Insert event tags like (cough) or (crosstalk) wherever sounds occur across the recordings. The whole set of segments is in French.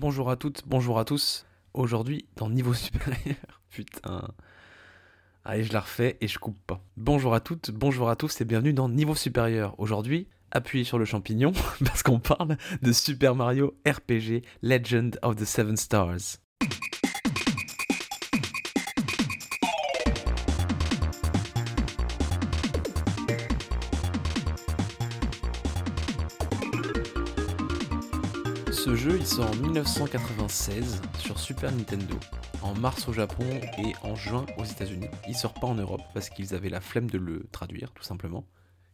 Bonjour à toutes, bonjour à tous. Aujourd'hui, dans Niveau Supérieur, (laughs) putain. Allez, je la refais et je coupe pas. Bonjour à toutes, bonjour à tous et bienvenue dans Niveau Supérieur. Aujourd'hui, appuyez sur le champignon (laughs) parce qu'on parle de Super Mario RPG Legend of the Seven Stars. Jeu, il sort en 1996 sur Super Nintendo, en mars au Japon et en juin aux États-Unis. Il sort pas en Europe parce qu'ils avaient la flemme de le traduire, tout simplement.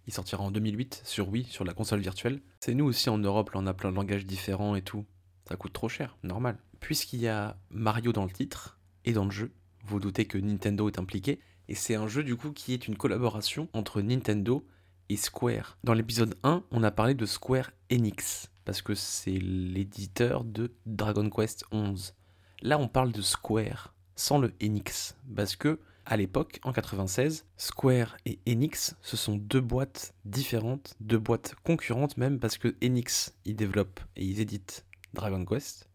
Il sortira en 2008 sur Wii, sur la console virtuelle. C'est nous aussi en Europe, là on a plein de langages différents et tout. Ça coûte trop cher, normal. Puisqu'il y a Mario dans le titre et dans le jeu, vous doutez que Nintendo est impliqué, et c'est un jeu du coup qui est une collaboration entre Nintendo et Square. Dans l'épisode 1, on a parlé de Square Enix, parce que c'est l'éditeur de Dragon Quest 11. Là, on parle de Square, sans le Enix, parce que à l'époque, en 96, Square et Enix, ce sont deux boîtes différentes, deux boîtes concurrentes même, parce que Enix, ils développent et ils éditent Dragon Quest,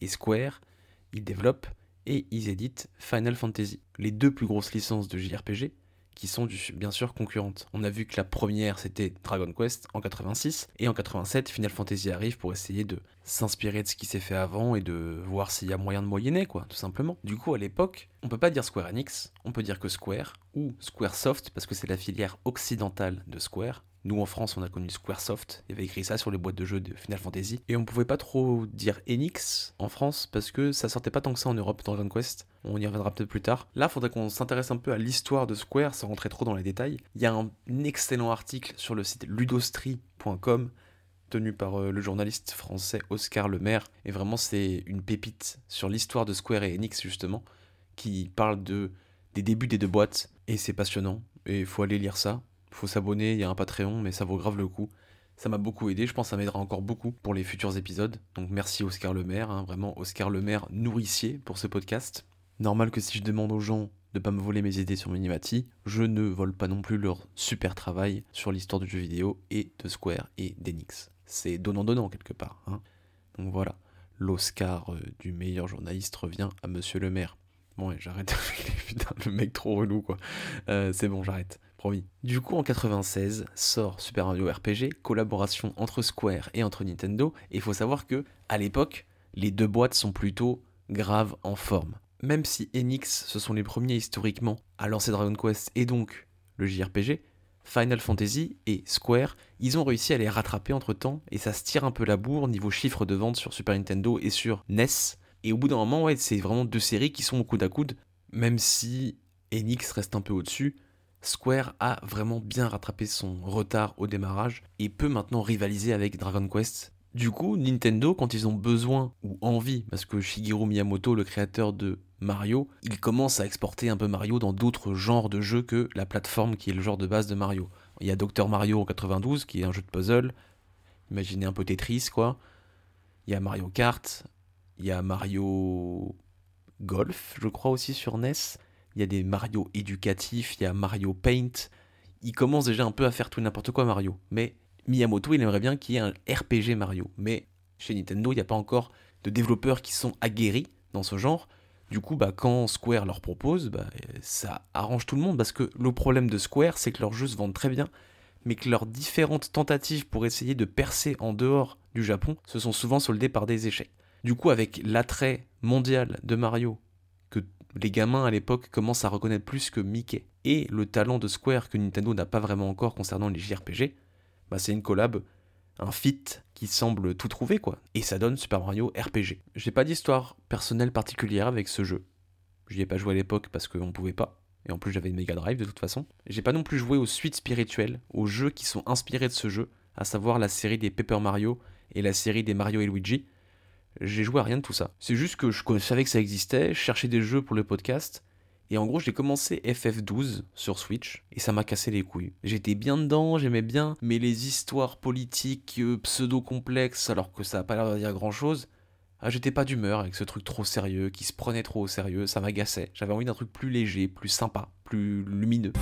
et Square, ils développent et ils éditent Final Fantasy, les deux plus grosses licences de JRPG, qui sont bien sûr concurrentes. On a vu que la première c'était Dragon Quest en 86 et en 87 Final Fantasy arrive pour essayer de s'inspirer de ce qui s'est fait avant et de voir s'il y a moyen de moyenner quoi, tout simplement. Du coup à l'époque, on peut pas dire Square Enix, on peut dire que Square ou Squaresoft parce que c'est la filière occidentale de Square. Nous en France, on a connu Squaresoft, il avait écrit ça sur les boîtes de jeux de Final Fantasy. Et on pouvait pas trop dire Enix en France parce que ça sortait pas tant que ça en Europe dans Dragon Quest. On y reviendra peut-être plus tard. Là, faudrait qu'on s'intéresse un peu à l'histoire de Square sans rentrer trop dans les détails. Il y a un excellent article sur le site ludostri.com tenu par euh, le journaliste français Oscar Lemaire. Et vraiment, c'est une pépite sur l'histoire de Square et Enix, justement, qui parle de, des débuts des deux boîtes. Et c'est passionnant. Et il faut aller lire ça. Il faut s'abonner, il y a un Patreon, mais ça vaut grave le coup. Ça m'a beaucoup aidé, je pense que ça m'aidera encore beaucoup pour les futurs épisodes. Donc merci Oscar Lemaire, hein, vraiment Oscar Lemaire nourricier pour ce podcast. Normal que si je demande aux gens de pas me voler mes idées sur Minimati, je ne vole pas non plus leur super travail sur l'histoire du jeu vidéo et de Square et d'Enix. C'est donnant-donnant quelque part. Hein. Donc voilà, l'Oscar euh, du meilleur journaliste revient à Monsieur le maire. Bon, ouais, j'arrête (laughs) putain, le mec trop relou quoi. Euh, c'est bon, j'arrête, promis. Du coup, en 96 sort Super Mario RPG, collaboration entre Square et entre Nintendo. Et il faut savoir que à l'époque, les deux boîtes sont plutôt graves en forme même si Enix, ce sont les premiers historiquement à lancer Dragon Quest et donc le JRPG, Final Fantasy et Square, ils ont réussi à les rattraper entre temps et ça se tire un peu la bourre niveau chiffre de vente sur Super Nintendo et sur NES. Et au bout d'un moment, ouais, c'est vraiment deux séries qui sont au coude à coude, même si Enix reste un peu au-dessus. Square a vraiment bien rattrapé son retard au démarrage et peut maintenant rivaliser avec Dragon Quest du coup, Nintendo, quand ils ont besoin ou envie, parce que Shigeru Miyamoto, le créateur de Mario, il commence à exporter un peu Mario dans d'autres genres de jeux que la plateforme qui est le genre de base de Mario. Il y a Dr Mario en 92, qui est un jeu de puzzle. Imaginez un peu Tetris, quoi. Il y a Mario Kart. Il y a Mario Golf, je crois aussi sur NES. Il y a des Mario éducatifs, il y a Mario Paint. Il commence déjà un peu à faire tout n'importe quoi Mario. Mais Miyamoto, il aimerait bien qu'il y ait un RPG Mario. Mais chez Nintendo, il n'y a pas encore de développeurs qui sont aguerris dans ce genre. Du coup, bah, quand Square leur propose, bah, ça arrange tout le monde parce que le problème de Square, c'est que leurs jeux se vendent très bien, mais que leurs différentes tentatives pour essayer de percer en dehors du Japon se sont souvent soldées par des échecs. Du coup, avec l'attrait mondial de Mario, les gamins à l'époque commencent à reconnaître plus que Mickey, et le talent de Square que Nintendo n'a pas vraiment encore concernant les JRPG, bah, c'est une collab, un fit qui semble tout trouver quoi. Et ça donne Super Mario RPG. J'ai pas d'histoire personnelle particulière avec ce jeu. J'y ai pas joué à l'époque parce qu'on pouvait pas. Et en plus j'avais une Mega Drive de toute façon. J'ai pas non plus joué aux suites spirituelles, aux jeux qui sont inspirés de ce jeu, à savoir la série des Paper Mario et la série des Mario et Luigi. J'ai joué à rien de tout ça. C'est juste que je savais que ça existait, je cherchais des jeux pour le podcast, et en gros, j'ai commencé FF12 sur Switch et ça m'a cassé les couilles. J'étais bien dedans, j'aimais bien, mais les histoires politiques euh, pseudo-complexes, alors que ça n'a pas l'air de dire grand-chose, ah, j'étais pas d'humeur avec ce truc trop sérieux, qui se prenait trop au sérieux, ça m'agaçait. J'avais envie d'un truc plus léger, plus sympa, plus lumineux.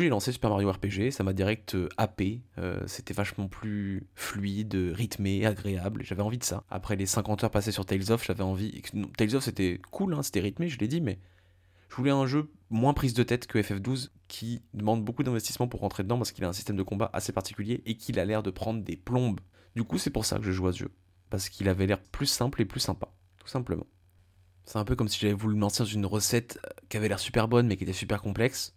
J'ai lancé Super Mario RPG, ça m'a direct euh, happé, euh, c'était vachement plus fluide, rythmé, agréable, j'avais envie de ça. Après les 50 heures passées sur Tales of, j'avais envie. Tales of c'était cool, hein, c'était rythmé, je l'ai dit, mais je voulais un jeu moins prise de tête que FF12 qui demande beaucoup d'investissement pour rentrer dedans parce qu'il a un système de combat assez particulier et qu'il a l'air de prendre des plombes. Du coup, c'est pour ça que je joue à ce jeu. Parce qu'il avait l'air plus simple et plus sympa, tout simplement. C'est un peu comme si j'avais voulu me lancer dans une recette euh, qui avait l'air super bonne mais qui était super complexe.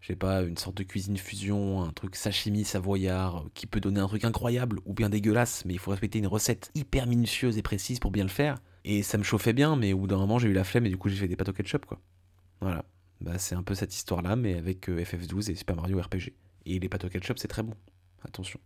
Je sais pas, une sorte de cuisine fusion, un truc sashimi savoyard euh, qui peut donner un truc incroyable ou bien dégueulasse, mais il faut respecter une recette hyper minutieuse et précise pour bien le faire. Et ça me chauffait bien, mais au bout d'un moment j'ai eu la flemme et du coup j'ai fait des pâtes au ketchup quoi. Voilà. Bah, c'est un peu cette histoire-là, mais avec euh, FF12 et Super Mario RPG. Et les pâtes au ketchup, c'est très bon. Attention.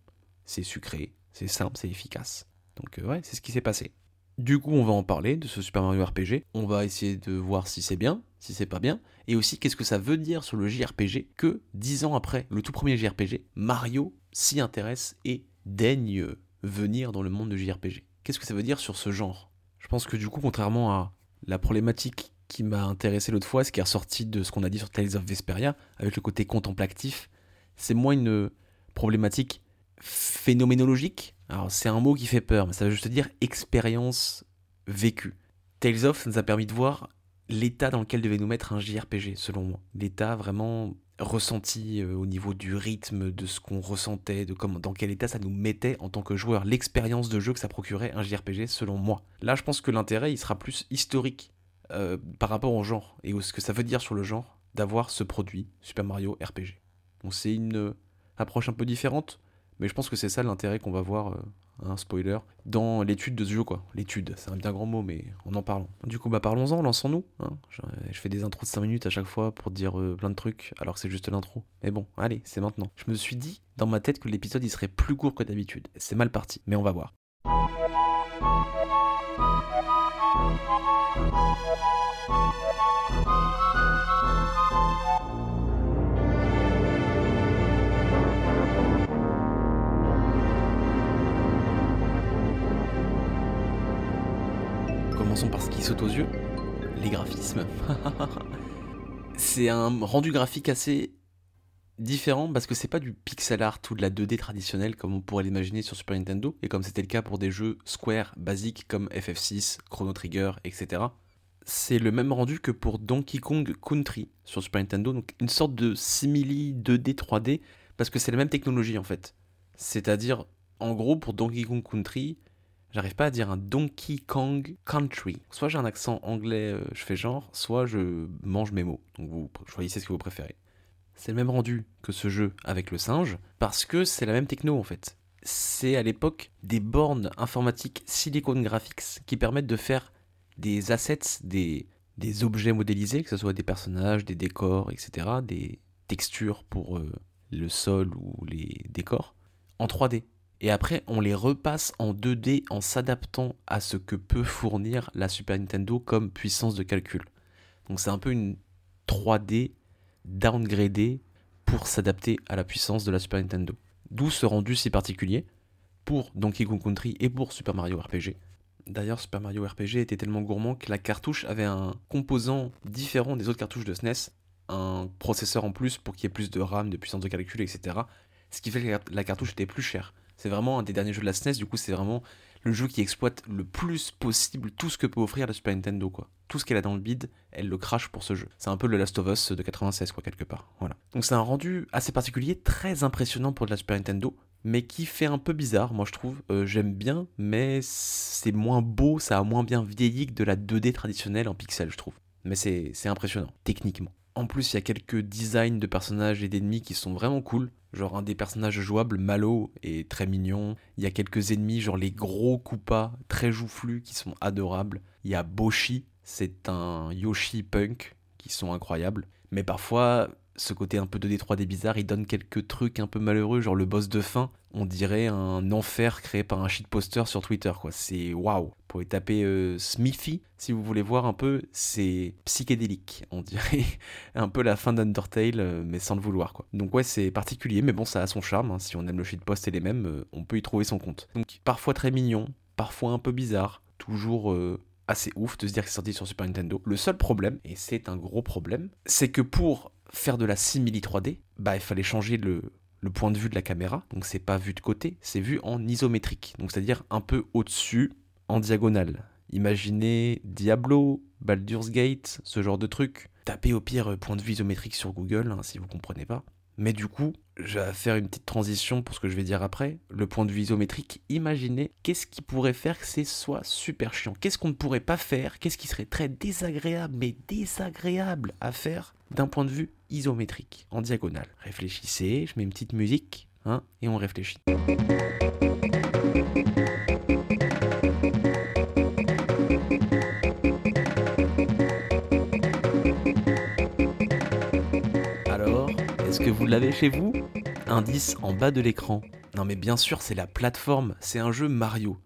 C'est sucré, c'est simple, c'est efficace. Donc ouais, c'est ce qui s'est passé. Du coup, on va en parler de ce Super Mario RPG. On va essayer de voir si c'est bien, si c'est pas bien, et aussi qu'est-ce que ça veut dire sur le JRPG que dix ans après le tout premier JRPG, Mario s'y intéresse et daigne venir dans le monde de JRPG. Qu'est-ce que ça veut dire sur ce genre? Je pense que du coup, contrairement à la problématique qui m'a intéressé l'autre fois, ce qui est ressorti de ce qu'on a dit sur Tales of Vesperia, avec le côté contemplatif, c'est moins une problématique phénoménologique, alors c'est un mot qui fait peur, mais ça veut juste dire expérience vécue. Tales of nous a permis de voir l'état dans lequel devait nous mettre un JRPG, selon moi. L'état vraiment ressenti euh, au niveau du rythme, de ce qu'on ressentait, de comment, dans quel état ça nous mettait en tant que joueur, l'expérience de jeu que ça procurait un JRPG, selon moi. Là, je pense que l'intérêt, il sera plus historique euh, par rapport au genre et ce que ça veut dire sur le genre d'avoir ce produit, Super Mario RPG. Bon, c'est une euh, approche un peu différente, mais je pense que c'est ça l'intérêt qu'on va voir, un spoiler, dans l'étude de ce jeu, quoi. L'étude, c'est un bien grand mot, mais en en parlant. Du coup, bah parlons-en, lançons-nous. Hein. Je, fais des intros de 5 minutes à chaque fois pour dire euh, plein de trucs, alors que c'est juste l'intro. Mais bon, allez, c'est maintenant. Je me suis dit, dans ma tête, que l'épisode, il serait plus court que d'habitude. C'est mal parti, mais on va voir. Commençons par ce qui saute aux yeux, les graphismes. (laughs) c'est un rendu graphique assez différent parce que c'est pas du pixel art ou de la 2D traditionnelle comme on pourrait l'imaginer sur Super Nintendo et comme c'était le cas pour des jeux Square basiques comme FF6, Chrono Trigger, etc. C'est le même rendu que pour Donkey Kong Country sur Super Nintendo, donc une sorte de simili 2D 3D parce que c'est la même technologie en fait. C'est-à-dire, en gros, pour Donkey Kong Country, J'arrive pas à dire un Donkey Kong Country. Soit j'ai un accent anglais, euh, je fais genre, soit je mange mes mots. Donc vous choisissez ce que vous préférez. C'est le même rendu que ce jeu avec le singe, parce que c'est la même techno en fait. C'est à l'époque des bornes informatiques Silicon Graphics qui permettent de faire des assets, des, des objets modélisés, que ce soit des personnages, des décors, etc., des textures pour euh, le sol ou les décors, en 3D et après on les repasse en 2D en s'adaptant à ce que peut fournir la Super Nintendo comme puissance de calcul. Donc c'est un peu une 3D downgradée pour s'adapter à la puissance de la Super Nintendo. D'où ce rendu si particulier pour Donkey Kong Country et pour Super Mario RPG. D'ailleurs, Super Mario RPG était tellement gourmand que la cartouche avait un composant différent des autres cartouches de SNES, e un processeur en plus pour qu'il y ait plus de RAM, de puissance de calcul, etc. Ce qui fait que la cartouche était plus chère. C'est vraiment un des derniers jeux de la SNES, du coup c'est vraiment le jeu qui exploite le plus possible tout ce que peut offrir la Super Nintendo quoi. Tout ce qu'elle a dans le bid, elle le crache pour ce jeu. C'est un peu le Last of Us de 96 quoi quelque part. Voilà. Donc c'est un rendu assez particulier, très impressionnant pour de la Super Nintendo, mais qui fait un peu bizarre, moi je trouve. Euh, j'aime bien, mais c'est moins beau, ça a moins bien vieilli que de la 2D traditionnelle en pixel, je trouve. Mais c'est impressionnant, techniquement. En plus, il y a quelques designs de personnages et d'ennemis qui sont vraiment cool. Genre un des personnages jouables, Malo, est très mignon. Il y a quelques ennemis, genre les gros Koopas, très joufflus, qui sont adorables. Il y a Boshi, c'est un Yoshi punk, qui sont incroyables. Mais parfois, ce côté un peu de d des bizarres, il donne quelques trucs un peu malheureux, genre le boss de fin, on dirait un enfer créé par un shitposter sur Twitter, quoi. C'est waouh. Vous pouvez taper euh, Smithy si vous voulez voir un peu, c'est psychédélique, on dirait (laughs) un peu la fin d'Undertale, euh, mais sans le vouloir, quoi. Donc ouais, c'est particulier, mais bon, ça a son charme. Hein. Si on aime le shitpost et les mêmes, euh, on peut y trouver son compte. Donc parfois très mignon, parfois un peu bizarre, toujours assez ouf de se dire que c'est sorti sur Super Nintendo. Le seul problème, et c'est un gros problème, c'est que pour faire de la simili 3D, bah il fallait changer le, point de vue de la caméra. Donc c'est pas vu de côté, c'est vu en isométrique. Donc c'est-à-dire un peu au-dessus, en diagonale. Imaginez Diablo, Baldur's Gate, ce genre de truc. Tapez au pire point de vue isométrique sur Google hein, si vous comprenez pas. Mais du coup, je vais faire une petite transition pour ce que je vais dire après. Le point de vue isométrique, imaginez qu'est-ce qui pourrait faire que c'est soit super chiant. Qu'est-ce qu'on ne pourrait pas faire? Qu'est-ce qui serait très désagréable, mais désagréable à faire d'un point de vue isométrique, en diagonale. Réfléchissez, je mets une petite musique, hein, et on réfléchit. Alors, est-ce que vous l'avez chez vous? Indice en bas de l'écran. Non mais bien sûr, c'est la plateforme, c'est un jeu Mario.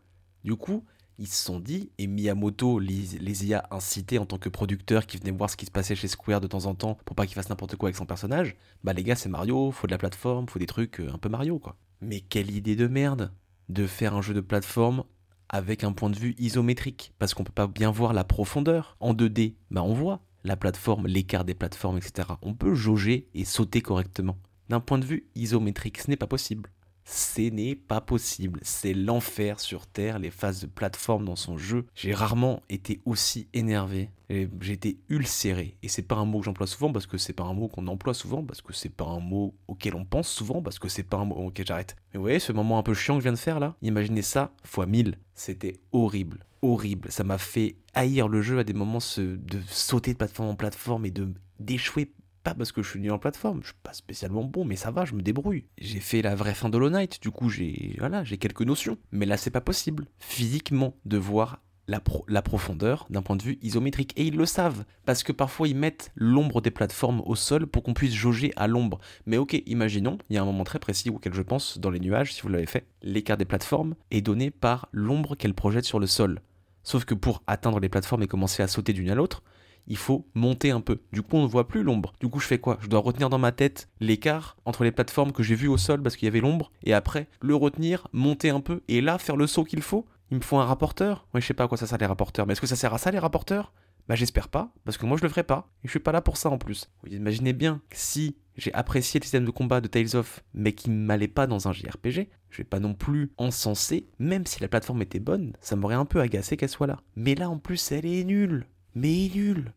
Du coup, ils se sont dit, et Miyamoto les, y a incités en tant que producteurs qui venaient voir ce qui se passait chez Square de temps en temps pour pas qu'ils fassent n'importe quoi avec son personnage, bah les gars c'est Mario, faut de la plateforme, faut des trucs euh, un peu Mario quoi. Mais quelle idée de merde de faire un jeu de plateforme avec un point de vue isométrique, parce qu'on peut pas bien voir la profondeur. En 2D, bah on voit la plateforme, l'écart des plateformes, etc. On peut jauger et sauter correctement. D'un point de vue isométrique, ce n'est pas possible. Ce n'est pas possible. C'est l'enfer sur Terre, les phases de plateforme dans son jeu. J'ai rarement été aussi énervé. J'ai été ulcéré. Et c'est pas un mot que j'emploie souvent parce que c'est pas un mot qu'on emploie souvent, parce que c'est pas un mot auquel on pense souvent, parce que c'est pas un mot. Ok, j'arrête. Mais vous voyez ce moment un peu chiant que je viens de faire là Imaginez ça fois mille. C'était horrible. Horrible. Ça m'a fait haïr le jeu à des moments de sauter de plateforme en plateforme et de d'échouer pas parce que je suis nul en plateforme, je suis pas spécialement bon, mais ça va, je me débrouille. J'ai fait la vraie fin de Hollow Knight, du coup j'ai voilà, j'ai quelques notions. Mais là c'est pas possible, physiquement, de voir la, la profondeur d'un point de vue isométrique. Et ils le savent, parce que parfois ils mettent l'ombre des plateformes au sol pour qu'on puisse jauger à l'ombre. Mais ok, imaginons, il y a un moment très précis auquel je pense dans les nuages, si vous l'avez fait, l'écart des plateformes est donné par l'ombre qu'elles projettent sur le sol. Sauf que pour atteindre les plateformes et commencer à sauter d'une à l'autre, il faut monter un peu. Du coup, on ne voit plus l'ombre. Du coup, je fais quoi? Je dois retenir dans ma tête l'écart entre les plateformes que j'ai vues au sol parce qu'il y avait l'ombre, et après, le retenir, monter un peu, et là, faire le saut qu'il faut. Il me faut un rapporteur Oui, je sais pas à quoi ça sert les rapporteurs, mais est-ce que ça sert à ça les rapporteurs? Bah j'espère pas, parce que moi je le ferai pas, et je suis pas là pour ça en plus. Vous imaginez bien que si j'ai apprécié le système de combat de Tales of, mais qui m'allait pas dans un JRPG, je vais pas non plus encenser, même si la plateforme était bonne, ça m'aurait un peu agacé qu'elle soit là. Mais là en plus elle est nulle mais nul.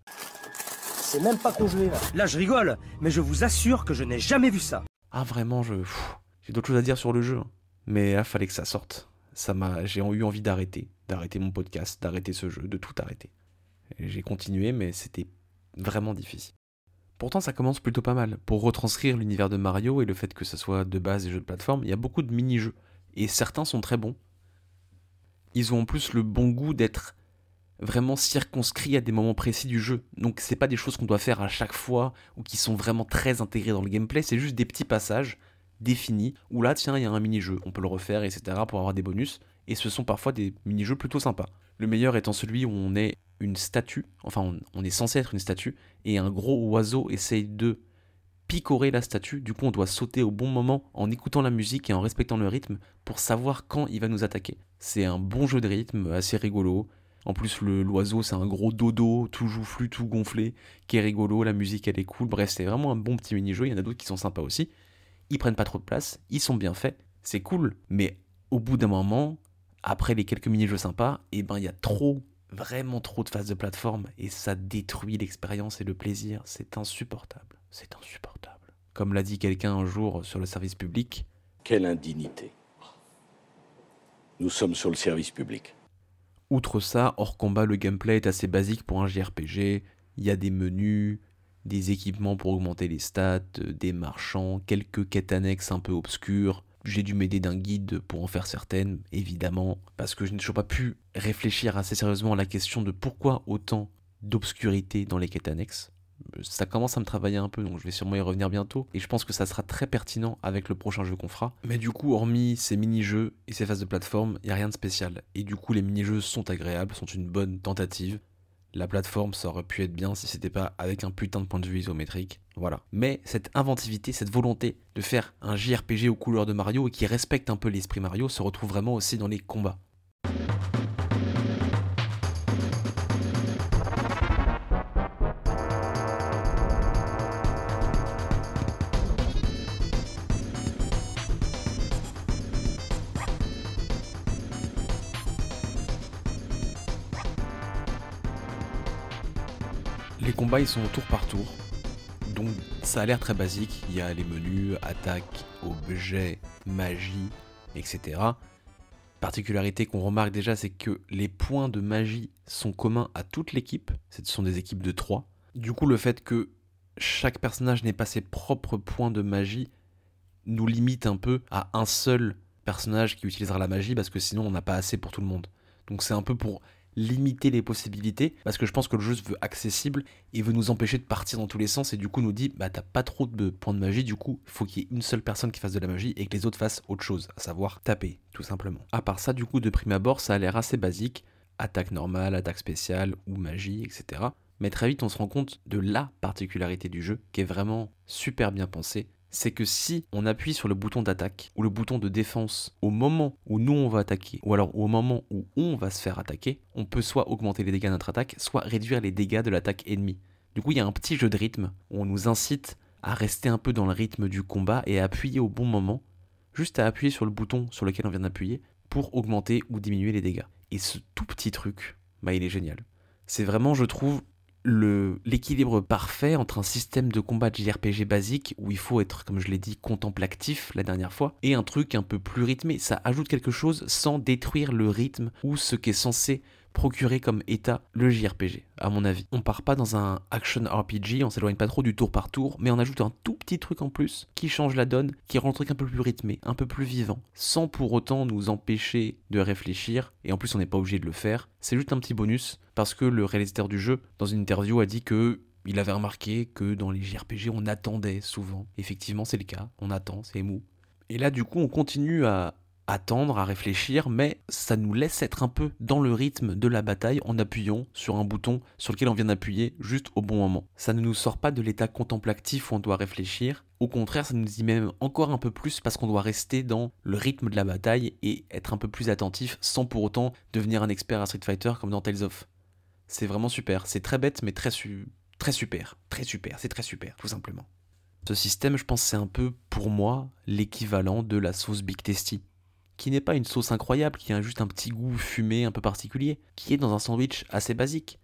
C'est même pas congelé là. Là je rigole, mais je vous assure que je n'ai jamais vu ça. Ah vraiment, je j'ai d'autres choses à dire sur le jeu, hein. mais il fallait que ça sorte. Ça m'a, j'ai eu envie d'arrêter, d'arrêter mon podcast, d'arrêter ce jeu, de tout arrêter. J'ai continué, mais c'était vraiment difficile. Pourtant, ça commence plutôt pas mal. Pour retranscrire l'univers de Mario et le fait que ça soit de base des jeux de plateforme, il y a beaucoup de mini-jeux. Et certains sont très bons. Ils ont en plus le bon goût d'être vraiment circonscrit à des moments précis du jeu. Donc c'est pas des choses qu'on doit faire à chaque fois ou qui sont vraiment très intégrées dans le gameplay, c'est juste des petits passages définis où là tiens il y a un mini-jeu, on peut le refaire etc pour avoir des bonus et ce sont parfois des mini-jeux plutôt sympas. Le meilleur étant celui où on est une statue, enfin on, est censé être une statue et un gros oiseau essaye de picorer la statue, du coup on doit sauter au bon moment en écoutant la musique et en respectant le rythme pour savoir quand il va nous attaquer. C'est un bon jeu de rythme, assez rigolo, en plus, l'oiseau, c'est un gros dodo, tout joufflu, tout gonflé, qui est rigolo, la musique, elle est cool. Bref, c'est vraiment un bon petit mini-jeu. Il y en a d'autres qui sont sympas aussi. Ils prennent pas trop de place, ils sont bien faits, c'est cool. Mais au bout d'un moment, après les quelques mini-jeux sympas, eh ben, il y a trop, vraiment trop de phases de plateforme et ça détruit l'expérience et le plaisir. C'est insupportable. C'est insupportable. Comme l'a dit quelqu'un un jour sur le service public. Quelle indignité. Nous sommes sur le service public. Outre ça, hors combat, le gameplay est assez basique pour un JRPG. Il y a des menus, des équipements pour augmenter les stats, des marchands, quelques quêtes annexes un peu obscures. J'ai dû m'aider d'un guide pour en faire certaines, évidemment, parce que je n'ai toujours pas pu réfléchir assez sérieusement à la question de pourquoi autant d'obscurité dans les quêtes annexes ça commence à me travailler un peu, donc je vais sûrement y revenir bientôt. Et je pense que ça sera très pertinent avec le prochain jeu qu'on fera. Mais du coup, hormis ces mini-jeux et ces phases de plateforme, il n'y a rien de spécial. Et du coup, les mini-jeux sont agréables, sont une bonne tentative. La plateforme, ça aurait pu être bien si c'était pas avec un putain de point de vue isométrique. Voilà. Mais cette inventivité, cette volonté de faire un JRPG aux couleurs de Mario et qui respecte un peu l'esprit Mario se retrouve vraiment aussi dans les combats. Les combats ils sont tour par tour, donc ça a l'air très basique. Il y a les menus, attaque, objet, magie, etc. Particularité qu'on remarque déjà, c'est que les points de magie sont communs à toute l'équipe. Ce sont des équipes de 3. Du coup, le fait que chaque personnage n'ait pas ses propres points de magie nous limite un peu à un seul personnage qui utilisera la magie parce que sinon on n'a pas assez pour tout le monde. Donc c'est un peu pour limiter les possibilités parce que je pense que le jeu se veut accessible et veut nous empêcher de partir dans tous les sens et du coup nous dit bah t'as pas trop de points de magie du coup faut qu'il y ait une seule personne qui fasse de la magie et que les autres fassent autre chose à savoir taper tout simplement. À part ça du coup de prime abord ça a l'air assez basique. Attaque normale attaque spéciale ou magie etc mais très vite on se rend compte de la particularité du jeu qui est vraiment super bien pensée c'est que si on appuie sur le bouton d'attaque ou le bouton de défense au moment où nous on va attaquer, ou alors au moment où on va se faire attaquer, on peut soit augmenter les dégâts de notre attaque, soit réduire les dégâts de l'attaque ennemie. Du coup, il y a un petit jeu de rythme où on nous incite à rester un peu dans le rythme du combat et à appuyer au bon moment, juste à appuyer sur le bouton sur lequel on vient d'appuyer pour augmenter ou diminuer les dégâts. Et ce tout petit truc, bah il est génial. C'est vraiment, je trouve, l'équilibre parfait entre un système de combat de JRPG basique où il faut être, comme je l'ai dit, contemplatif la dernière fois, et un truc un peu plus rythmé. Ça ajoute quelque chose sans détruire le rythme ou ce qui est censé procurer comme état le JRPG, à mon avis. On part pas dans un action RPG, on s'éloigne pas trop du tour par tour, mais on ajoute un tout petit truc en plus qui change la donne, qui rend le truc un peu plus rythmé, un peu plus vivant, sans pour autant nous empêcher de réfléchir, et en plus on n'est pas obligé de le faire. C'est juste un petit bonus, parce que le réalisateur du jeu, dans une interview, a dit que il avait remarqué que dans les JRPG, on attendait souvent. Effectivement, c'est le cas. On attend, c'est mou. Et là, du coup, on continue à, attendre, à réfléchir, mais ça nous laisse être un peu dans le rythme de la bataille en appuyant sur un bouton sur lequel on vient d'appuyer juste au bon moment. Ça ne nous sort pas de l'état contemplatif où on doit réfléchir, au contraire ça nous y met même encore un peu plus parce qu'on doit rester dans le rythme de la bataille et être un peu plus attentif sans pour autant devenir un expert à Street Fighter comme dans Tales of. C'est vraiment super, c'est très bête mais très, super, très super, c'est très super tout simplement. Ce système, je pense, c'est un peu pour moi l'équivalent de la sauce Big Tasty qui n'est pas une sauce incroyable, qui a juste un petit goût fumé un peu particulier, qui est dans un sandwich assez basique.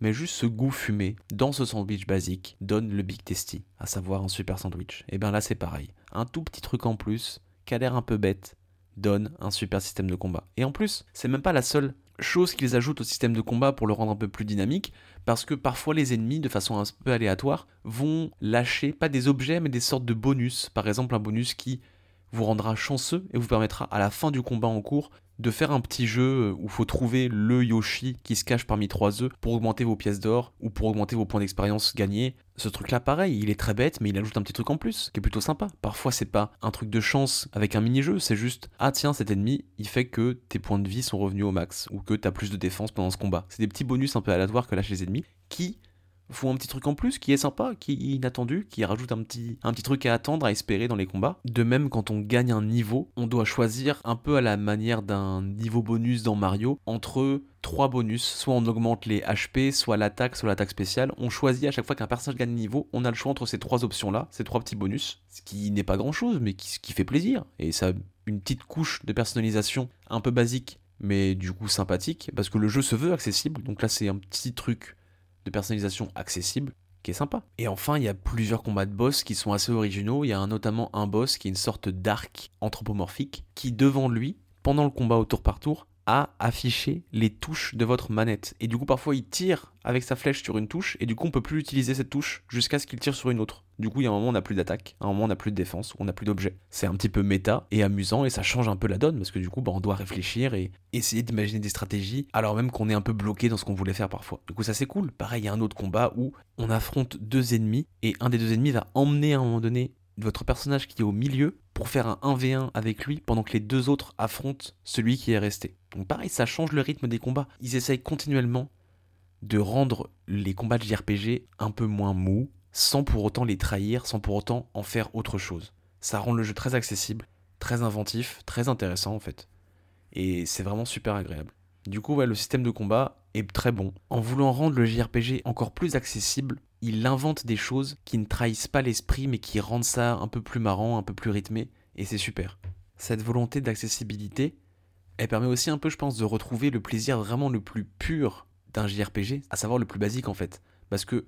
Mais juste ce goût fumé, dans ce sandwich basique, donne le Big Tasty, à savoir un super sandwich. Et bien là c'est pareil. Un tout petit truc en plus, qui a l'air un peu bête, donne un super système de combat. Et en plus, c'est même pas la seule chose qu'ils ajoutent au système de combat pour le rendre un peu plus dynamique, parce que parfois les ennemis, de façon un peu aléatoire, vont lâcher pas des objets, mais des sortes de bonus. Par exemple, un bonus qui vous rendra chanceux et vous permettra à la fin du combat en cours de faire un petit jeu où il faut trouver le Yoshi qui se cache parmi trois œufs pour augmenter vos pièces d'or ou pour augmenter vos points d'expérience gagnés. Ce truc là pareil, il est très bête mais il ajoute un petit truc en plus qui est plutôt sympa. Parfois c'est pas un truc de chance avec un mini-jeu, c'est juste ah tiens cet ennemi il fait que tes points de vie sont revenus au max ou que t'as plus de défense pendant ce combat. C'est des petits bonus un peu aléatoires que lâchent les ennemis qui font un petit truc en plus qui est sympa, qui est inattendu, qui rajoute un petit, truc à attendre, à espérer dans les combats. De même, quand on gagne un niveau, on doit choisir un peu à la manière d'un niveau bonus dans Mario entre trois bonus. Soit on augmente les HP, soit l'attaque, soit l'attaque spéciale. On choisit à chaque fois qu'un personnage gagne niveau, on a le choix entre ces trois options-là, ces trois petits bonus. Ce qui n'est pas grand-chose, mais qui, qui fait plaisir. Et ça une petite couche de personnalisation un peu basique mais du coup sympathique, parce que le jeu se veut accessible, donc là c'est un petit truc personnalisation accessible qui est sympa. Et enfin, il y a plusieurs combats de boss qui sont assez originaux. Il y a notamment un boss qui est une sorte d'arc anthropomorphique qui, devant lui, pendant le combat au tour par tour, à afficher les touches de votre manette. Et du coup, parfois, il tire avec sa flèche sur une touche, et du coup, on peut plus utiliser cette touche jusqu'à ce qu'il tire sur une autre. Du coup, il y a un moment, on n'a plus d'attaque, un moment, on n'a plus de défense, on n'a plus d'objet. C'est un petit peu méta et amusant, et ça change un peu la donne, parce que du coup, bah, on doit réfléchir et essayer d'imaginer des stratégies, alors même qu'on est un peu bloqué dans ce qu'on voulait faire parfois. Du coup, ça c'est cool. Pareil, il y a un autre combat où on affronte deux ennemis, et un des deux ennemis va emmener à un moment donné votre personnage qui est au milieu pour faire un 1v1 avec lui pendant que les deux autres affrontent celui qui est resté. Donc pareil, ça change le rythme des combats. Ils essayent continuellement de rendre les combats de JRPG un peu moins mous, sans pour autant les trahir, sans pour autant en faire autre chose. Ça rend le jeu très accessible, très inventif, très intéressant en fait. Et c'est vraiment super agréable. Du coup, le système de combat est très bon. En voulant rendre le JRPG encore plus accessible, il invente des choses qui ne trahissent pas l'esprit mais qui rendent ça un peu plus marrant, un peu plus rythmé, et c'est super. Cette volonté d'accessibilité, elle permet aussi un peu, je pense, de retrouver le plaisir vraiment le plus pur d'un JRPG, à savoir le plus basique en fait. Parce que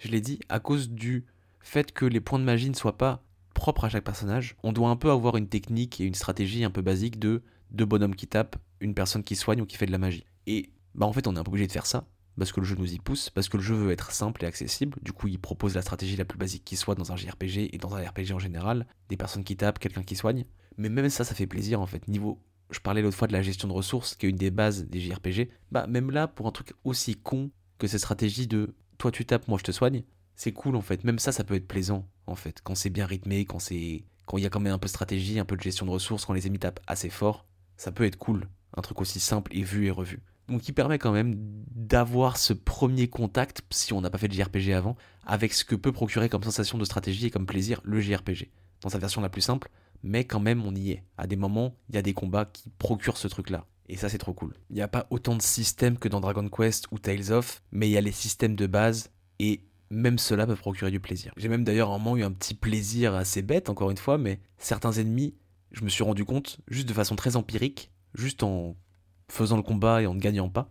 je l'ai dit, à cause du fait que les points de magie ne soient pas propres à chaque personnage, on doit un peu avoir une technique et une stratégie un peu basique de deux bonhommes qui tapent, une personne qui soigne ou qui fait de la magie. Et bah en fait on est un peu obligé de faire ça, parce que le jeu nous y pousse, parce que le jeu veut être simple et accessible, du coup il propose la stratégie la plus basique qui soit dans un JRPG et dans un RPG en général, des personnes qui tapent, quelqu'un qui soigne, mais même ça ça fait plaisir en fait, niveau... Je parlais l'autre fois de la gestion de ressources, qui est une des bases des JRPG, bah même là, pour un truc aussi con que cette stratégie de toi tu tapes, moi je te soigne, c'est cool en fait. Même ça, ça peut être plaisant en fait. Quand c'est bien rythmé, quand c'est quand il y a quand même un peu de stratégie, un peu de gestion de ressources, quand les ennemis tapent assez fort, ça peut être cool. Un truc aussi simple et vu et revu. Donc qui permet quand même d'avoir ce premier contact, si on n'a pas fait de JRPG avant, avec ce que peut procurer comme sensation de stratégie et comme plaisir le JRPG. Dans sa version la plus simple, mais quand même on y est. À des moments, il y a des combats qui procurent ce truc-là. Et ça c'est trop cool. Il n'y a pas autant de systèmes que dans Dragon Quest ou Tales of, mais il y a les systèmes de base et même cela peut procurer du plaisir. J'ai même d'ailleurs un moment eu un petit plaisir assez bête, encore une fois, mais certains ennemis, je me suis rendu compte, juste de façon très empirique, juste en faisant le combat et en ne gagnant pas,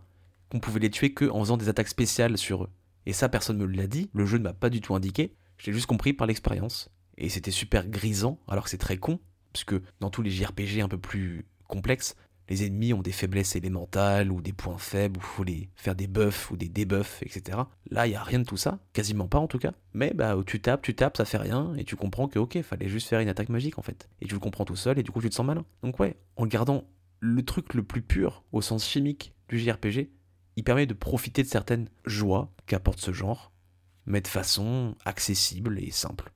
qu'on pouvait les tuer que en faisant des attaques spéciales sur eux. Et ça, personne ne me l'a dit, le jeu ne m'a pas du tout indiqué, j'ai juste compris par l'expérience. Et c'était super grisant, alors que c'est très con, parce que dans tous les JRPG un peu plus complexes, les ennemis ont des faiblesses élémentales ou des points faibles, où faut les faire des buffs ou des debuffs, etc. Là, il n'y a rien de tout ça, quasiment pas en tout cas. Mais bah, tu tapes, tu tapes, ça fait rien, et tu comprends que ok, fallait juste faire une attaque magique en fait. Et tu le comprends tout seul, et du coup tu te sens malin. Donc ouais, en gardant le truc le plus pur, au sens chimique du JRPG, il permet de profiter de certaines joies qu'apporte ce genre, mais de façon accessible et simple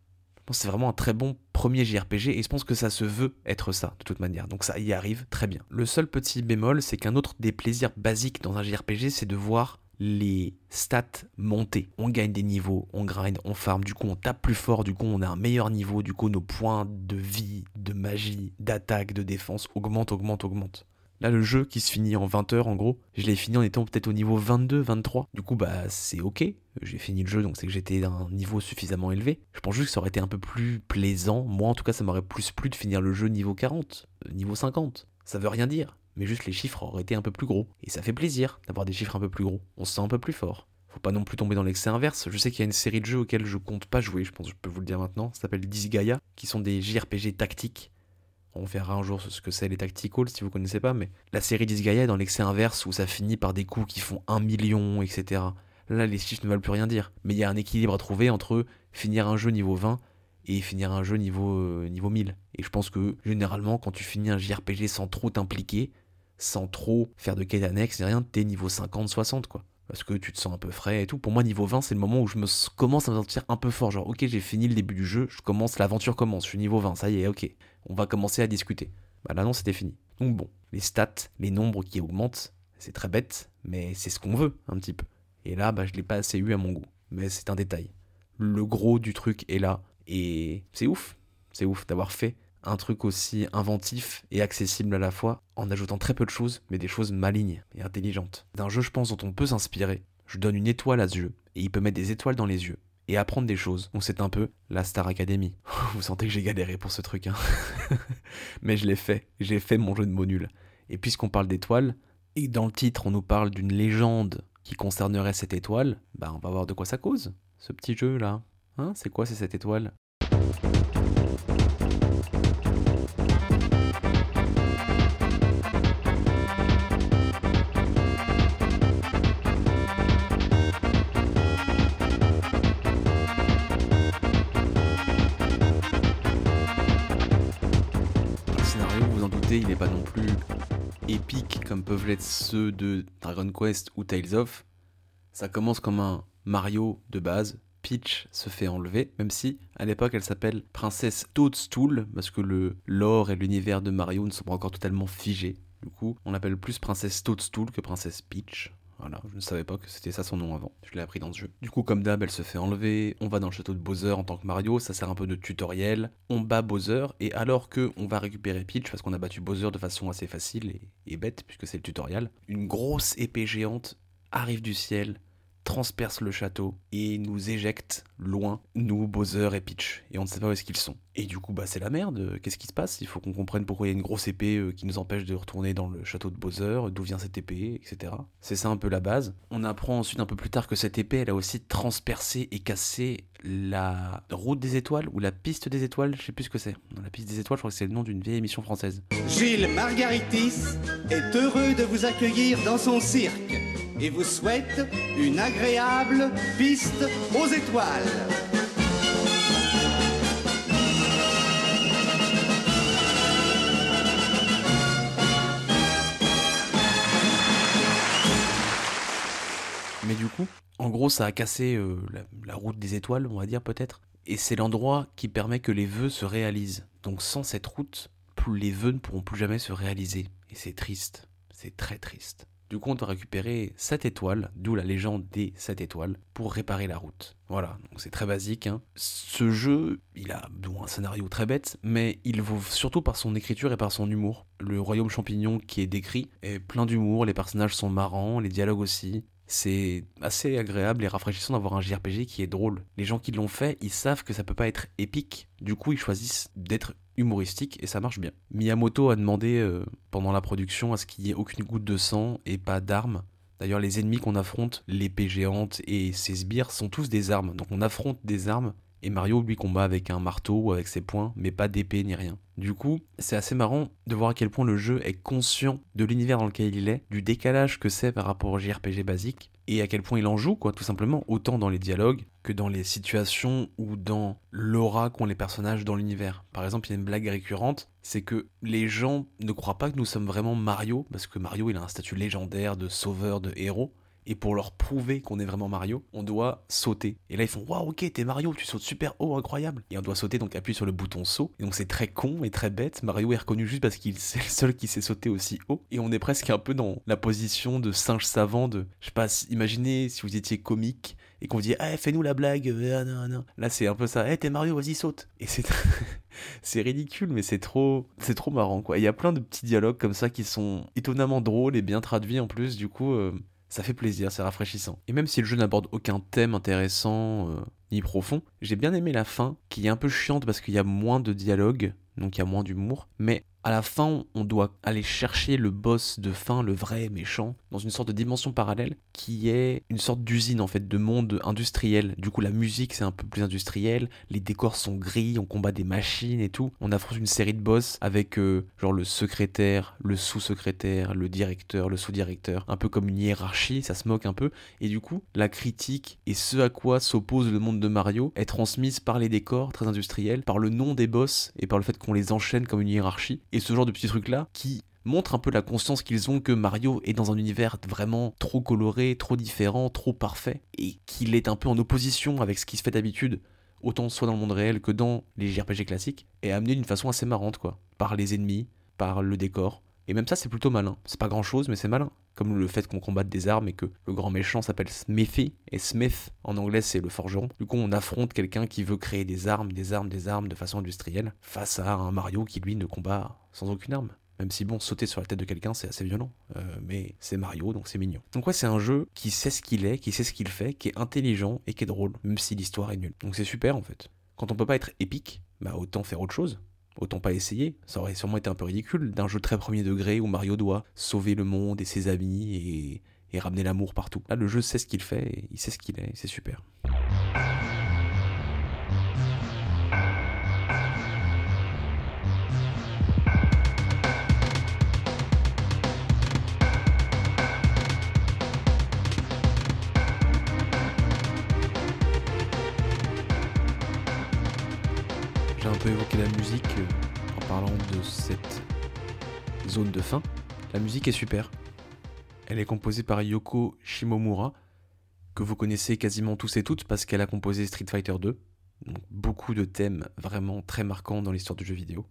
c'est vraiment un très bon premier JRPG et je pense que ça se veut être ça de toute manière. Donc ça y arrive très bien. Le seul petit bémol, c'est qu'un autre des plaisirs basiques dans un JRPG, c'est de voir les stats monter. On gagne des niveaux, on grind, on farm, du coup on tape plus fort, du coup on a un meilleur niveau, du coup nos points de vie, de magie, d'attaque, de défense augmentent, augmentent, augmentent. Là, le jeu qui se finit en 20 heures, en gros, je l'ai fini en étant peut-être au niveau 22, 23. Du coup, bah, c'est ok. J'ai fini le jeu, donc c'est que j'étais à un niveau suffisamment élevé. Je pense juste que ça aurait été un peu plus plaisant. Moi, en tout cas, ça m'aurait plus plu de finir le jeu niveau 40, euh, niveau 50. Ça veut rien dire. Mais juste les chiffres auraient été un peu plus gros. Et ça fait plaisir d'avoir des chiffres un peu plus gros. On se sent un peu plus fort. Faut pas non plus tomber dans l'excès inverse. Je sais qu'il y a une série de jeux auxquels je compte pas jouer, je pense que je peux vous le dire maintenant. Ça s'appelle Disgaea, qui sont des JRPG tactiques on verra un jour ce que c'est les tacticals si vous connaissez pas, mais la série Disgaea est dans l'excès inverse où ça finit par des coups qui font un million, etc. Là, les chiffres ne veulent plus rien dire. Mais il y a un équilibre à trouver entre finir un jeu niveau 20 et finir un jeu niveau, euh, niveau 1000. Et je pense que généralement, quand tu finis un JRPG sans trop t'impliquer, sans trop faire de quête annexe, rien, t'es niveau 50-60 quoi parce que tu te sens un peu frais et tout. Pour moi, niveau 20, c'est le moment où je me commence à me sentir un peu fort. Genre, ok, j'ai fini le début du jeu, je commence, l'aventure commence, je suis niveau 20, ça y est, ok, on va commencer à discuter. Bah là, non, c'était fini. Donc bon, les stats, les nombres qui augmentent, c'est très bête, mais c'est ce qu'on veut, un petit peu. Et là, bah, je l'ai pas assez eu à mon goût. Mais c'est un détail. Le gros du truc est là. Et c'est ouf. C'est ouf d'avoir fait un truc aussi inventif et accessible à la fois, en ajoutant très peu de choses, mais des choses malignes et intelligentes. D'un jeu, je pense, dont on peut s'inspirer. Je donne une étoile à ce jeu, et il peut mettre des étoiles dans les yeux, et apprendre des choses. Donc c'est un peu la Star Academy. (laughs) Vous sentez que j'ai galéré pour ce truc, hein (laughs) Mais je l'ai fait, j'ai fait mon jeu de mots nul. Et puisqu'on parle d'étoiles, et dans le titre on nous parle d'une légende qui concernerait cette étoile, bah on va voir de quoi ça cause, ce petit jeu là. Hein c'est quoi c'est cette étoile? Plus épique comme peuvent l'être ceux de Dragon Quest ou Tales of. Ça commence comme un Mario de base. Peach se fait enlever, même si à l'époque elle s'appelle Princesse Toadstool, parce que le lore et l'univers de Mario ne sont pas encore totalement figés. Du coup, on l'appelle plus Princesse Toadstool que Princesse Peach. Voilà, je ne savais pas que c'était ça son nom avant. Je l'ai appris dans ce jeu. Du coup, comme d'hab, elle se fait enlever. On va dans le château de Bowser en tant que Mario. Ça sert un peu de tutoriel. On bat Bowser. Et alors que on va récupérer Peach, parce qu'on a battu Bowser de façon assez facile et, bête, puisque c'est le tutoriel, une grosse épée géante arrive du ciel, transperce le château et nous éjecte loin, nous, Bowser et Peach. Et on ne sait pas où est-ce qu'ils sont. Et du coup, bah c'est la merde. Qu'est-ce qui se passe? Il faut qu'on comprenne pourquoi il y a une grosse épée euh, qui nous empêche de retourner dans le château de Bowser, d'où vient cette épée, etc. C'est ça un peu la base. On apprend ensuite un peu plus tard que cette épée, elle a aussi transpercé et cassé la route des étoiles ou la piste des étoiles, je sais plus ce que c'est. La piste des étoiles, je crois que c'est le nom d'une vieille émission française. Gilles Margaritis est heureux de vous accueillir dans son cirque et vous souhaite une agréable piste aux étoiles. Mais du coup, en gros, ça a cassé euh, la, route des étoiles, on va dire peut-être. Et c'est l'endroit qui permet que les vœux se réalisent. Donc sans cette route, les vœux ne pourront plus jamais se réaliser. Et c'est triste. C'est très triste. Du coup, on doit récupérer 7 étoiles, d'où la légende des 7 étoiles, pour réparer la route. Voilà, donc c'est très basique. hein. Ce jeu, il a un scénario très bête, mais il vaut surtout par son écriture et par son humour. Le royaume champignon qui est décrit est plein d'humour, les personnages sont marrants, les dialogues aussi. C'est assez agréable et rafraîchissant d'avoir un JRPG qui est drôle. Les gens qui l'ont fait, ils savent que ça peut pas être épique, du coup ils choisissent d'être humoristique et ça marche bien. Miyamoto a demandé euh, pendant la production à ce qu'il y ait aucune goutte de sang et pas d'armes. D'ailleurs, les ennemis qu'on affronte, l'épée géante et ses sbires, sont tous des armes. Donc on affronte des armes et Mario lui combat avec un marteau ou avec ses poings, mais pas d'épée ni rien. Du coup, c'est assez marrant de voir à quel point le jeu est conscient de l'univers dans lequel il est, du décalage que c'est par rapport au JRPG basique, et à quel point il en joue, quoi, tout simplement, autant dans les dialogues que dans les situations ou dans l'aura qu'ont les personnages dans l'univers. Par exemple, il y a une blague récurrente, c'est que les gens ne croient pas que nous sommes vraiment Mario, parce que Mario, il a un statut légendaire de sauveur, de héros, et pour leur prouver qu'on est vraiment Mario, on doit sauter. Et là, ils font Waouh, ok, t'es Mario, tu sautes super haut, incroyable. Et on doit sauter, donc appuyer sur le bouton saut. Et donc, c'est très con et très bête. Mario est reconnu juste parce qu'il (laughs) c'est le seul qui sait sauter aussi haut. Et on est presque un peu dans la position de singe savant de. Je sais pas, imaginez si vous étiez comique et qu'on vous dit Eh, fais-nous la blague. euh, ah, non, non. Là, c'est un peu ça. Eh, t'es Mario, vas-y, saute. Et c'est. (laughs) c'est ridicule, mais c'est trop, c'est trop marrant quoi. Il y a plein de petits dialogues comme ça qui sont étonnamment drôles et bien traduits en plus. Du coup, euh, ça fait plaisir, c'est rafraîchissant. Et même si le jeu n'aborde aucun thème intéressant euh, ni profond, j'ai bien aimé la fin, qui est un peu chiante parce qu'il y a moins de dialogue, donc il y a moins d'humour. Mais à la fin, on doit aller chercher le boss de fin, le vrai méchant, dans une sorte de dimension parallèle qui est une sorte d'usine en fait, de monde industriel. Du coup, la musique c'est un peu plus industriel, les décors sont gris, on combat des machines et tout. On affronte une série de boss avec euh, genre le secrétaire, le sous-secrétaire, le directeur, le sous-directeur, un peu comme une hiérarchie, ça se moque un peu. Et du coup, la critique et ce à quoi s'oppose le monde de Mario est transmise par les décors très industriels, par le nom des boss et par le fait qu'on les enchaîne comme une hiérarchie. Et ce genre de petits trucs là qui montrent un peu la conscience qu'ils ont que Mario est dans un univers vraiment trop coloré, trop différent, trop parfait, et qu'il est un peu en opposition avec ce qui se fait d'habitude, autant soit dans le monde réel que dans les JRPG classiques, et amené d'une façon assez marrante quoi, par les ennemis, par le décor. Et même ça c'est plutôt malin. C'est pas grand chose mais c'est malin. Comme le fait qu'on combatte des armes et que le grand méchant s'appelle Smithy, et Smith en anglais c'est le forgeron. Du coup on affronte quelqu'un qui veut créer des armes, des armes, des armes de façon industrielle, face à un Mario qui lui ne combat sans aucune arme. Même si bon, sauter sur la tête de quelqu'un c'est assez violent, Euh, mais c'est Mario donc c'est mignon. Donc ouais, c'est un jeu qui sait ce qu'il est, qui sait ce qu'il fait, qui est intelligent et qui est drôle, même si l'histoire est nulle. Donc c'est super en fait. Quand on peut pas être épique, bah autant faire autre chose. Autant pas essayer, ça aurait sûrement été un peu ridicule d'un jeu très premier degré où Mario doit sauver le monde et ses amis et, et ramener l'amour partout. Là, le jeu sait ce qu'il fait, et il sait ce qu'il est, c'est super. Fin. La musique est super. Elle est composée par Yoko Shimomura, que vous connaissez quasiment tous et toutes parce qu'elle a composé Street Fighter 2. Donc beaucoup de thèmes vraiment très marquants dans l'histoire du jeu vidéo.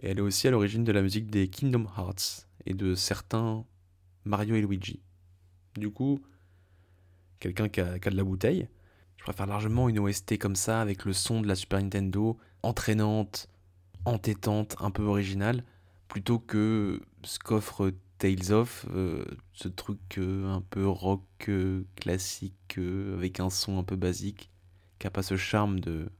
Et elle est aussi à l'origine de la musique des Kingdom Hearts et de certains Mario et Luigi. Du coup, quelqu'un qui qui a de la bouteille, je préfère largement une OST comme ça, avec le son de la Super Nintendo, entraînante, entêtante, un peu originale, plutôt que ce qu'offre Tales of, euh, ce truc euh, un peu rock euh, classique avec un son un peu basique, qui a pas ce charme de,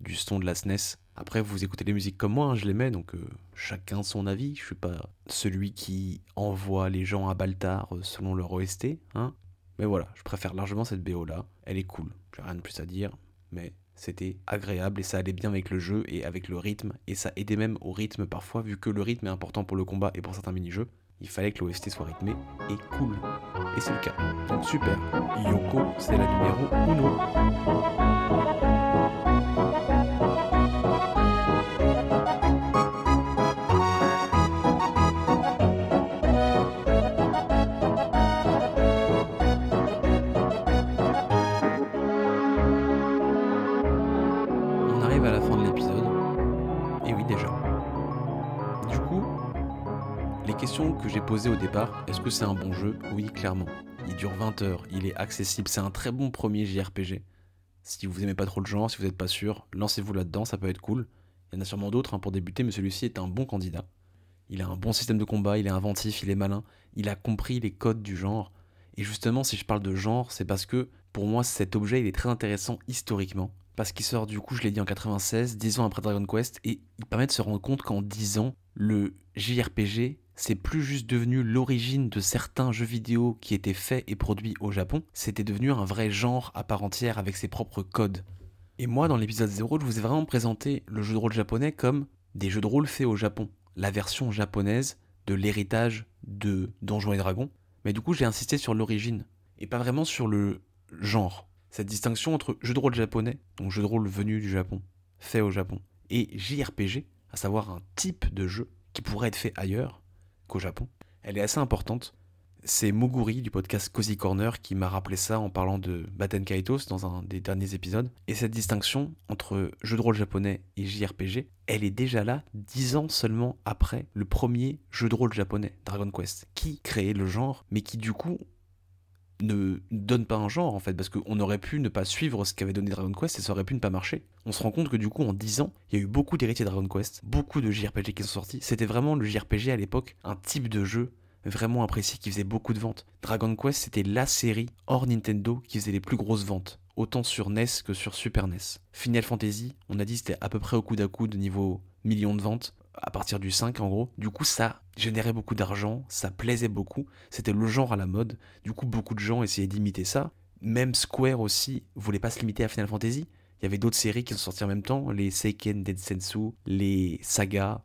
du son de la SNES. Après, vous écoutez les musiques comme moi, hein, je les mets, donc chacun son avis. Je suis pas celui qui envoie les gens à Baltar selon leur OST. Hein. Mais voilà, je préfère largement cette BO là. Elle est cool, j'ai rien de plus à dire, mais c'était agréable et ça allait bien avec le jeu et avec le rythme. Et ça aidait même au rythme parfois, vu que le rythme est important pour le combat et pour certains mini-jeux. Il fallait que l'OST soit rythmé et cool. Et c'est le cas. Super. Yoko, c'est la numéro 1. Au départ, est-ce que c'est un bon jeu? Oui, clairement. Il dure 20 heures, il est accessible, c'est un très bon premier JRPG. Si vous aimez pas trop le genre, si vous n'êtes pas sûr, lancez-vous là-dedans, ça peut être cool. Il y en a sûrement d'autres hein, pour débuter, mais celui-ci est un bon candidat. Il a un bon système de combat, il est inventif, il est malin, il a compris les codes du genre. Et justement, si je parle de genre, c'est parce que pour moi, cet objet, il est très intéressant historiquement. Parce qu'il sort, du coup, je l'ai dit en 96, 10 ans après Dragon Quest, et il permet de se rendre compte qu'en 10 ans, le JRPG c'est plus juste devenu l'origine de certains jeux vidéo qui étaient faits et produits au Japon, c'était devenu un vrai genre à part entière avec ses propres codes. Et moi, dans l'épisode 0, je vous ai vraiment présenté le jeu de rôle japonais comme des jeux de rôle faits au Japon, la version japonaise de l'héritage de Donjons et Dragons. Mais du coup, j'ai insisté sur l'origine, et pas vraiment sur le genre. Cette distinction entre jeu de rôle japonais, donc jeu de rôle venu du Japon, fait au Japon, et JRPG, à savoir un type de jeu qui pourrait être fait ailleurs, au Japon. Elle est assez importante. C'est Moguri du podcast Cozy Corner qui m'a rappelé ça en parlant de Baten Kaitos dans un des derniers épisodes. Et cette distinction entre jeu de rôle japonais et JRPG, elle est déjà là dix ans seulement après le premier jeu de rôle japonais, Dragon Quest, qui créait le genre, mais qui du coup ne donne pas un genre en fait, parce qu'on aurait pu ne pas suivre ce qu'avait donné Dragon Quest et ça aurait pu ne pas marcher. On se rend compte que du coup en 10 ans, il y a eu beaucoup d'héritiers Dragon Quest, beaucoup de JRPG qui sont sortis. C'était vraiment le JRPG à l'époque, un type de jeu vraiment apprécié qui faisait beaucoup de ventes. Dragon Quest c'était la série hors Nintendo qui faisait les plus grosses ventes, autant sur NES que sur Super NES. Final Fantasy, on a dit c'était à peu près au coude à coude niveau millions de ventes à partir du 5 en gros. Du coup, ça générait beaucoup d'argent, ça plaisait beaucoup, c'était le genre à la mode. Du coup, beaucoup de gens essayaient d'imiter ça. Même Square aussi voulait pas se limiter à Final Fantasy. Il y avait d'autres séries qui sont sorties en même temps, les Seiken Densetsu, les Saga,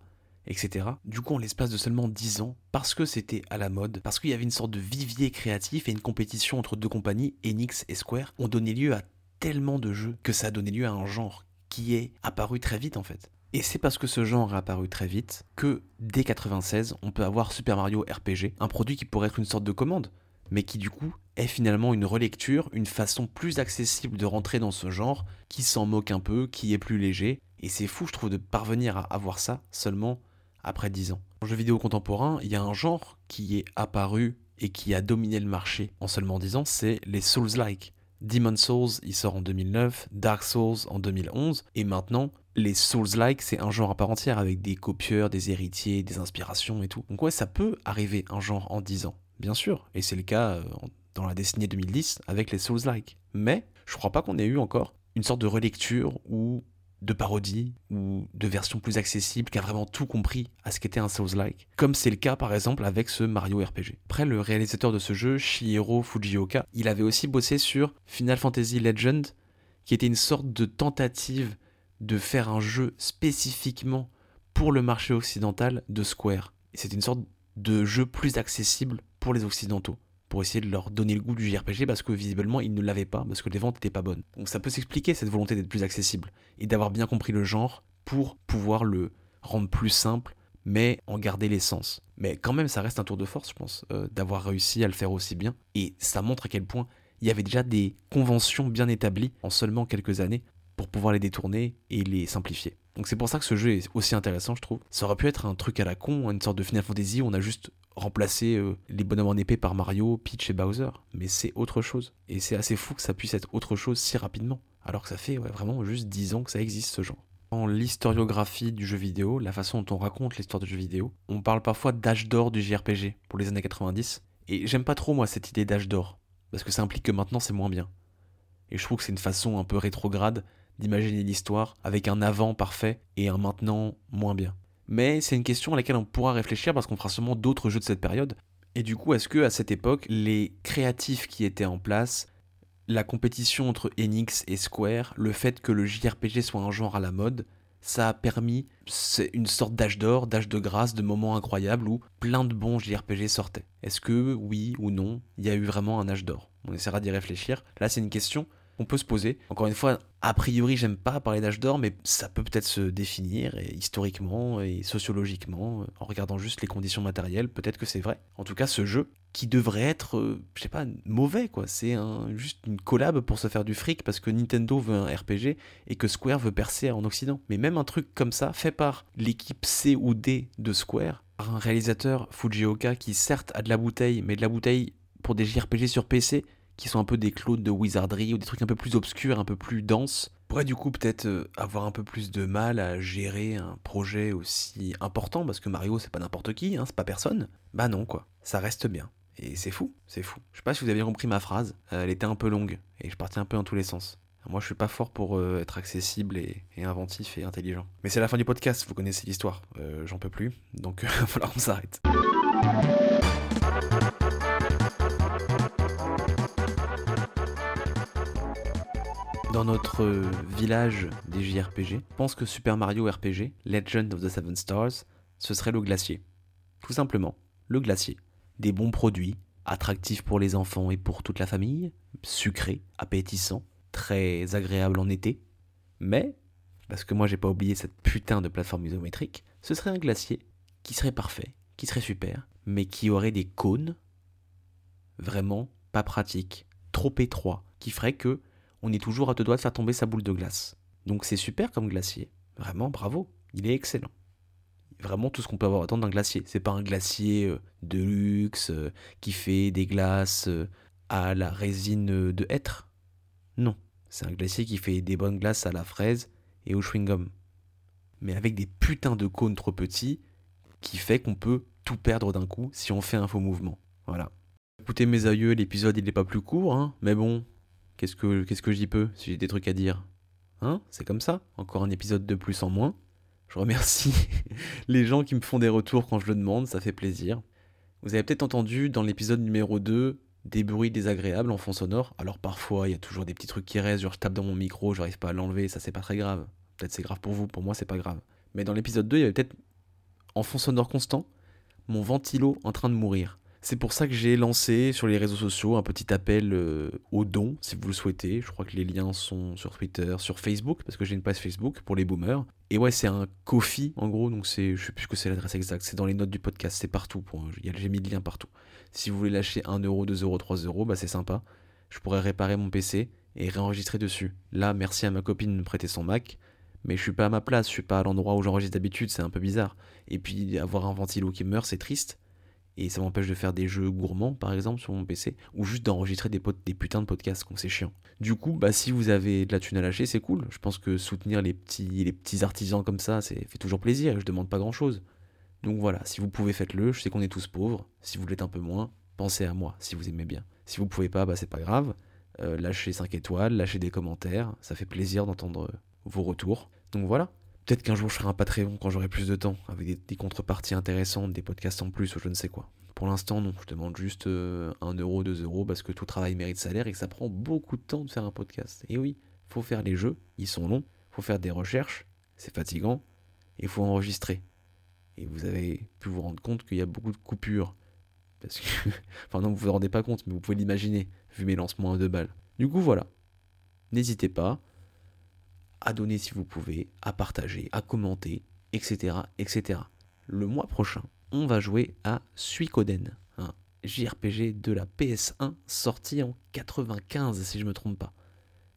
etc. Du coup, en l'espace de seulement 10 ans, parce que c'était à la mode, parce qu'il y avait une sorte de vivier créatif et une compétition entre deux compagnies, Enix et Square, ont donné lieu à tellement de jeux que ça a donné lieu à un genre qui est apparu très vite en fait. Et c'est parce que ce genre est apparu très vite que dès 96, on peut avoir Super Mario RPG, un produit qui pourrait être une sorte de commande, mais qui du coup est finalement une relecture, une façon plus accessible de rentrer dans ce genre, qui s'en moque un peu, qui est plus léger, et c'est fou je trouve de parvenir à avoir ça seulement après 10 ans. En jeu vidéo contemporain, il y a un genre qui est apparu et qui a dominé le marché en seulement 10 ans, c'est les Souls-like. Demon Souls, il sort en 2009, Dark Souls en 2011, et maintenant, les Souls-like, c'est un genre à part entière avec des copieurs, des héritiers, des inspirations et tout. Donc ouais, ça peut arriver un genre en 10 ans, bien sûr, et c'est le cas euh, dans la décennie 2010 avec les Souls-like. Mais je crois pas qu'on ait eu encore une sorte de relecture ou de parodie ou de version plus accessible qui a vraiment tout compris à ce qu'était un Souls-like, comme c'est le cas par exemple avec ce Mario RPG. Après, le réalisateur de ce jeu, Shigeru Fujioka, il avait aussi bossé sur Final Fantasy Legend, qui était une sorte de tentative de faire un jeu spécifiquement pour le marché occidental de Square. C'est une sorte de jeu plus accessible pour les occidentaux, pour essayer de leur donner le goût du JRPG parce que visiblement ils ne l'avaient pas, parce que les ventes n'étaient pas bonnes. Donc ça peut s'expliquer cette volonté d'être plus accessible et d'avoir bien compris le genre pour pouvoir le rendre plus simple mais en garder l'essence. Mais quand même, ça reste un tour de force, je pense, euh, d'avoir réussi à le faire aussi bien. Et ça montre à quel point il y avait déjà des conventions bien établies en seulement quelques années pour pouvoir les détourner et les simplifier. Donc c'est pour ça que ce jeu est aussi intéressant, je trouve. Ça aurait pu être un truc à la con, une sorte de Final Fantasy où on a juste remplacé euh, les bonhommes en épée par Mario, Peach et Bowser. Mais c'est autre chose. Et c'est assez fou que ça puisse être autre chose si rapidement. Alors que ça fait vraiment juste 10 ans que ça existe ce genre. Dans l'historiographie du jeu vidéo, la façon dont on raconte l'histoire du jeu vidéo, on parle parfois d'âge d'or du JRPG pour les années 90. Et j'aime pas trop moi cette idée d'âge d'or, parce que ça implique que maintenant c'est moins bien. Et je trouve que c'est une façon un peu rétrograde d'imaginer l'histoire avec un avant parfait et un maintenant moins bien. Mais c'est une question à laquelle on pourra réfléchir parce qu'on fera sûrement d'autres jeux de cette période. Et du coup, est-ce que à cette époque, les créatifs qui étaient en place, la compétition entre Enix et Square, le fait que le JRPG soit un genre à la mode, ça a permis une sorte d'âge d'or, d'âge de grâce, de moments incroyables où plein de bons JRPG sortaient. Est-ce que oui ou non, il y a eu vraiment un âge d'or? On essaiera d'y réfléchir. Là, c'est une question on peut se poser. Encore une fois, a priori, j'aime pas parler d'âge d'or, mais ça peut peut-être se définir historiquement et sociologiquement, euh, en regardant juste les conditions matérielles, peut-être que c'est vrai. En tout cas, ce jeu, qui devrait être, euh, je sais pas, mauvais, quoi. C'est un, juste une collab pour se faire du fric parce que Nintendo veut un RPG et que Square veut percer en Occident. Mais même un truc comme ça, fait par l'équipe C ou D de Square, par un réalisateur Fujioka qui certes a de la bouteille, mais de la bouteille pour des JRPG sur PC, qui sont un peu des clones de wizardry ou des trucs un peu plus obscurs, un peu plus denses, pourrait du coup peut-être euh, avoir un peu plus de mal à gérer un projet aussi important parce que Mario c'est pas n'importe qui, hein, c'est pas personne. Bah non quoi, ça reste bien. Et c'est fou, c'est fou. Je sais pas si vous avez compris ma phrase, euh, elle était un peu longue et je partais un peu dans tous les sens. Moi je suis pas fort pour euh, être accessible et, inventif et intelligent. Mais c'est la fin du podcast, vous connaissez l'histoire, j'en peux plus, donc il va falloir qu'on s'arrête. Dans notre euh, village des JRPG, pense que Super Mario RPG, Legend of the Seven Stars, ce serait le glacier. Tout simplement, le glacier. Des bons produits, attractifs pour les enfants et pour toute la famille, sucrés, appétissants, très agréables en été. Mais, parce que moi j'ai pas oublié cette putain de plateforme isométrique, ce serait un glacier qui serait parfait, qui serait super, mais qui aurait des cônes vraiment pas pratiques, trop étroits, qui ferait que on est toujours à deux doigts de faire tomber sa boule de glace. Donc c'est super comme glacier. Vraiment, bravo. Il est excellent. Vraiment tout ce qu'on peut avoir attendre d'un glacier. C'est pas un glacier euh, de luxe euh, qui fait des glaces euh, à la résine de hêtre. Non. C'est un glacier qui fait des bonnes glaces à la fraise et au chewing-gum. Mais avec des putains de cônes trop petits qui fait qu'on peut tout perdre d'un coup si on fait un faux mouvement. Voilà. Écoutez mes aïeux, l'épisode il n'est pas plus court, hein, mais bon, Qu'est-ce que, qu'est-ce que j'y peux si j'ai des trucs à dire? Hein? C'est comme ça Encore un épisode de plus en moins. Je remercie (laughs) les gens qui me font des retours quand je le demande, ça fait plaisir. Vous avez peut-être entendu dans l'épisode numéro 2 des bruits désagréables en fond sonore. Alors parfois, il y a toujours des petits trucs qui restent, genre je tape dans mon micro, j'arrive pas à l'enlever, ça c'est pas très grave. Peut-être c'est grave pour vous, pour moi c'est pas grave. Mais dans l'épisode 2, il y avait peut-être en fond sonore constant mon ventilo en train de mourir. C'est pour ça que j'ai lancé sur les réseaux sociaux un petit appel euh, aux dons, si vous le souhaitez. Je crois que les liens sont sur Twitter, sur Facebook, parce que j'ai une page Facebook pour les boomers. Et ouais, c'est un Kofi, en gros, donc c'est, je sais plus que c'est l'adresse exacte, c'est dans les notes du podcast, c'est partout. Pour, j'ai mis le lien partout. Si vous voulez lâcher 1 euro, 2 euros, 3 euros, bah c'est sympa. Je pourrais réparer mon PC et réenregistrer dessus. Là, merci à ma copine de me prêter son Mac mais je suis pas à ma place, je suis pas à l'endroit où j'enregistre d'habitude, c'est un peu bizarre. Et puis avoir un ventilo qui meurt, c'est triste et ça m'empêche de faire des jeux gourmands par exemple sur mon PC ou juste d'enregistrer des, des putains de podcasts c'est chiant. Du coup, bah si vous avez de la thune à lâcher, c'est cool. Je pense que soutenir les petits, artisans comme ça, c'est fait toujours plaisir. Je demande pas grand chose. Donc voilà, si vous pouvez, faites-le. Je sais qu'on est tous pauvres. Si vous l'êtes un peu moins, pensez à moi si vous aimez bien. Si vous pouvez pas, bah c'est pas grave. Euh, lâchez 5 étoiles, lâchez des commentaires. Ça fait plaisir d'entendre vos retours. Donc voilà. Peut-être qu'un jour je ferai un Patreon quand j'aurai plus de temps, avec des, contreparties intéressantes, des podcasts en plus ou je ne sais quoi. Pour l'instant, non, je demande juste 1 euh, euro, 2 euros parce que tout travail mérite salaire et que ça prend beaucoup de temps de faire un podcast. Et oui, faut faire les jeux, ils sont longs, faut faire des recherches, c'est fatigant, et faut enregistrer. Et vous avez pu vous rendre compte qu'il y a beaucoup de coupures. Parce que. (laughs) enfin, non, vous vous rendez pas compte, mais vous pouvez l'imaginer, vu mes lancements à deux balles. Du coup, voilà. N'hésitez pas à donner si vous pouvez, à partager, à commenter, etc. etc. Le mois prochain, on va jouer à Suikoden, un JRPG de la PS1 sorti en 95 si je me trompe pas.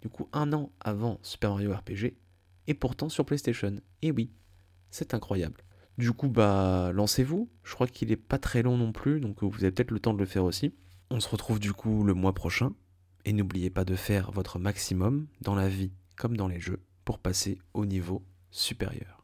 Du coup, un an avant Super Mario RPG, et pourtant sur PlayStation. Et oui, c'est incroyable. Du coup, bah, lancez-vous. Je crois qu'il est pas très long non plus, donc vous avez peut-être le temps de le faire aussi. On se retrouve du coup le mois prochain. Et n'oubliez pas de faire votre maximum dans la vie comme dans les jeux pour passer au niveau supérieur.